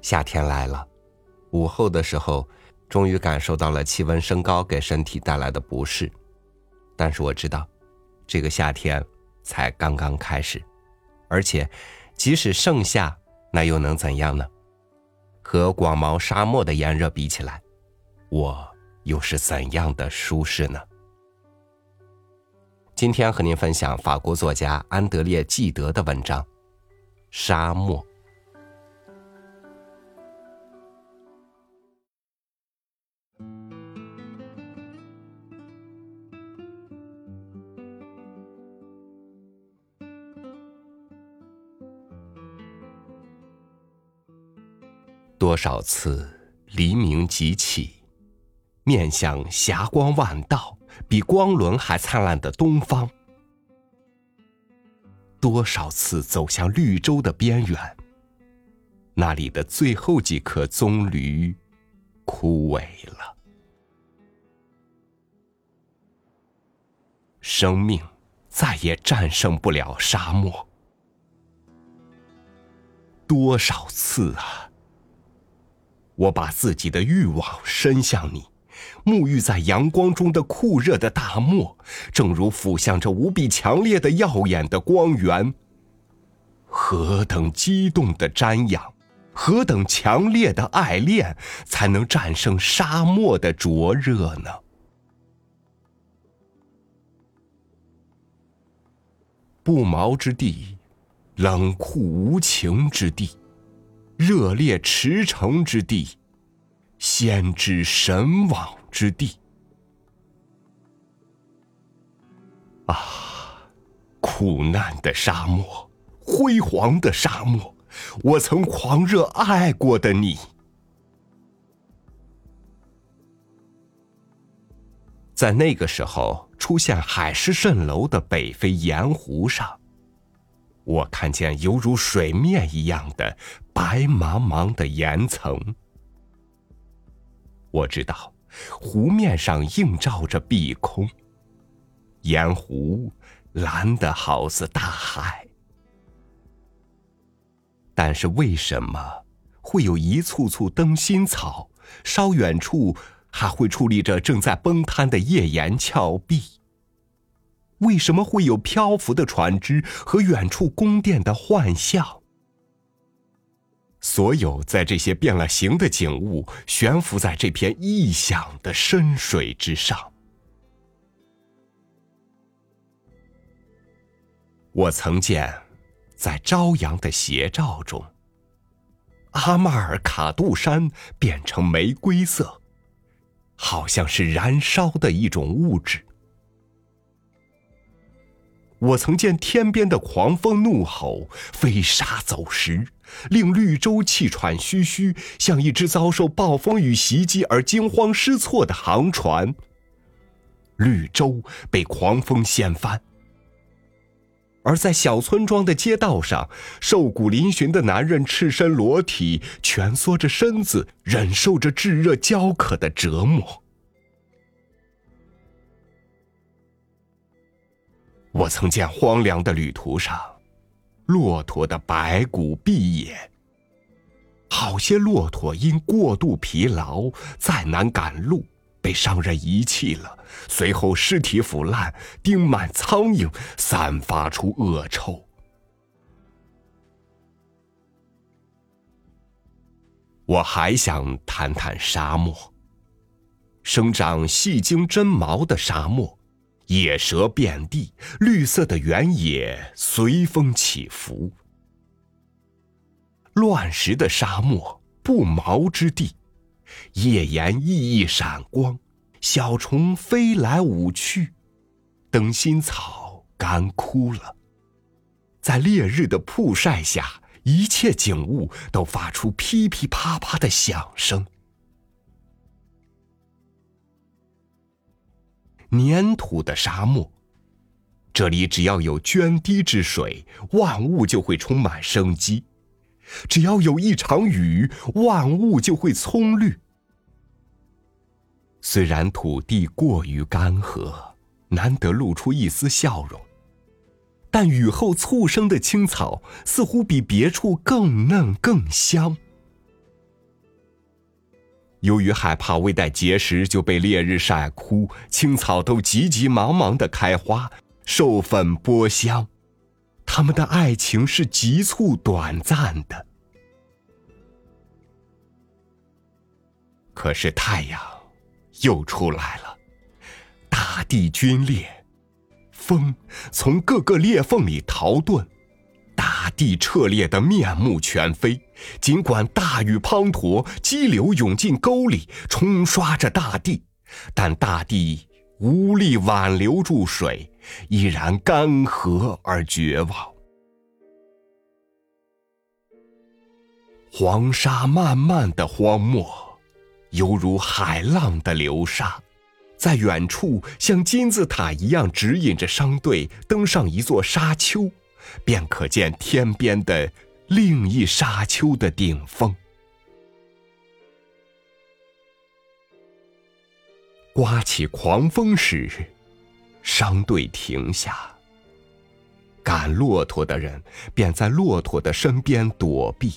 夏天来了，午后的时候，终于感受到了气温升高给身体带来的不适。但是我知道，这个夏天才刚刚开始，而且，即使盛夏，那又能怎样呢？和广袤沙漠的炎热比起来，我又是怎样的舒适呢？今天和您分享法国作家安德烈·纪德的文章《沙漠》。多少次黎明即起，面向霞光万道、比光轮还灿烂的东方；多少次走向绿洲的边缘，那里的最后几颗棕榈枯萎了。生命再也战胜不了沙漠。多少次啊！我把自己的欲望伸向你，沐浴在阳光中的酷热的大漠，正如俯向这无比强烈的耀眼的光源。何等激动的瞻仰，何等强烈的爱恋，才能战胜沙漠的灼热呢？不毛之地，冷酷无情之地。热烈驰骋之地，先知神往之地。啊，苦难的沙漠，辉煌的沙漠，我曾狂热爱过的你，在那个时候出现海市蜃楼的北非盐湖上。我看见犹如水面一样的白茫茫的岩层。我知道，湖面上映照着碧空，盐湖蓝的好似大海。但是为什么会有一簇簇灯芯草？稍远处还会矗立着正在崩塌的页岩峭壁。为什么会有漂浮的船只和远处宫殿的幻象？所有在这些变了形的景物悬浮在这片异想的深水之上。我曾见，在朝阳的斜照中，阿马尔卡杜山变成玫瑰色，好像是燃烧的一种物质。我曾见天边的狂风怒吼，飞沙走石，令绿洲气喘吁吁，像一只遭受暴风雨袭击而惊慌失措的航船。绿洲被狂风掀翻，而在小村庄的街道上，瘦骨嶙峋的男人赤身裸体，蜷缩着身子，忍受着炙热焦渴的折磨。我曾见荒凉的旅途上，骆驼的白骨蔽野。好些骆驼因过度疲劳，再难赶路，被商人遗弃了。随后尸体腐烂，钉满苍蝇，散发出恶臭。我还想谈谈沙漠，生长细茎针毛的沙漠。野蛇遍地，绿色的原野随风起伏。乱石的沙漠，不毛之地，页岩熠熠闪光，小虫飞来舞去，灯芯草干枯了。在烈日的曝晒下，一切景物都发出噼噼啪啪的响声。粘土的沙漠，这里只要有涓滴之水，万物就会充满生机；只要有一场雨，万物就会葱绿。虽然土地过于干涸，难得露出一丝笑容，但雨后簇生的青草似乎比别处更嫩更香。由于害怕未待结实就被烈日晒枯，青草都急急忙忙的开花，授粉播香。他们的爱情是急促短暂的。可是太阳又出来了，大地龟裂，风从各个裂缝里逃遁，大地彻裂的面目全非。尽管大雨滂沱，激流涌进沟里，冲刷着大地，但大地无力挽留住水，依然干涸而绝望。黄沙漫漫的荒漠，犹如海浪的流沙，在远处像金字塔一样指引着商队登上一座沙丘，便可见天边的。另一沙丘的顶峰，刮起狂风时，商队停下。赶骆驼的人便在骆驼的身边躲避。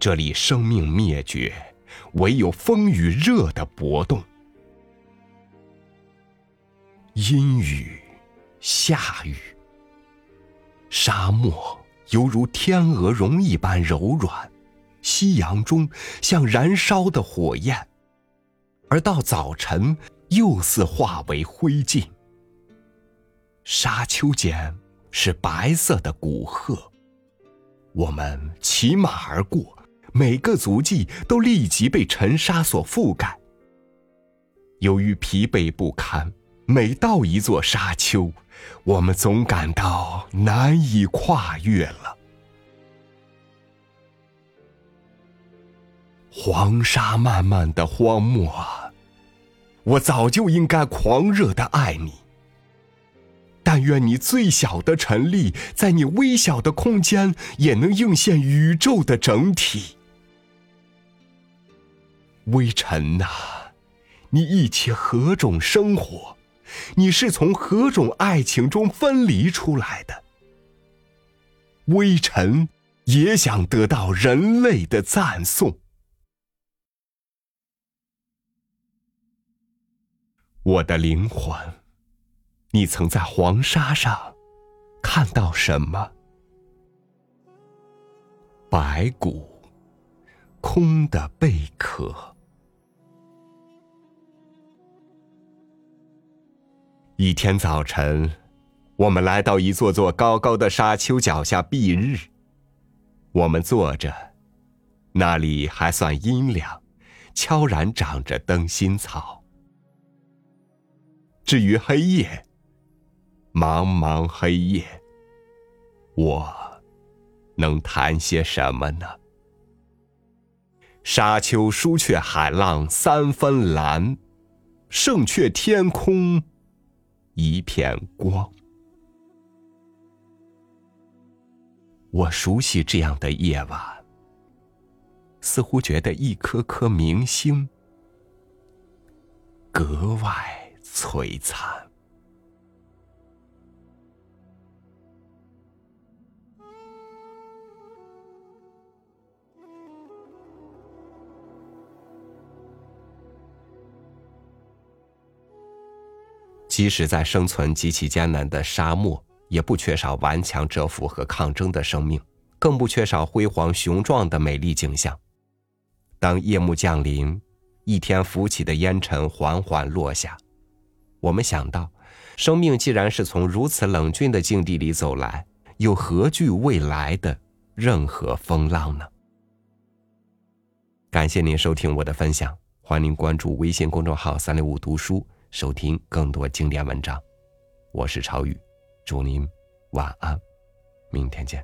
这里生命灭绝，唯有风与热的搏动。阴雨，下雨，沙漠。犹如天鹅绒一般柔软，夕阳中像燃烧的火焰，而到早晨又似化为灰烬。沙丘间是白色的古鹤，我们骑马而过，每个足迹都立即被尘沙所覆盖。由于疲惫不堪，每到一座沙丘。我们总感到难以跨越了。黄沙漫漫的荒漠啊，我早就应该狂热的爱你。但愿你最小的尘粒，在你微小的空间，也能映现宇宙的整体。微尘呐，你一起何种生活？你是从何种爱情中分离出来的？微尘也想得到人类的赞颂。我的灵魂，你曾在黄沙上看到什么？白骨，空的贝壳。一天早晨，我们来到一座座高高的沙丘脚下避日。我们坐着，那里还算阴凉，悄然长着灯芯草。至于黑夜，茫茫黑夜，我能谈些什么呢？沙丘疏却海浪三分蓝，胜却天空。一片光，我熟悉这样的夜晚，似乎觉得一颗颗明星格外璀璨。即使在生存极其艰难的沙漠，也不缺少顽强蛰伏和抗争的生命，更不缺少辉煌雄壮的美丽景象。当夜幕降临，一天浮起的烟尘缓缓落下，我们想到，生命既然是从如此冷峻的境地里走来，又何惧未来的任何风浪呢？感谢您收听我的分享，欢迎您关注微信公众号“三六五读书”。收听更多经典文章，我是超宇，祝您晚安，明天见。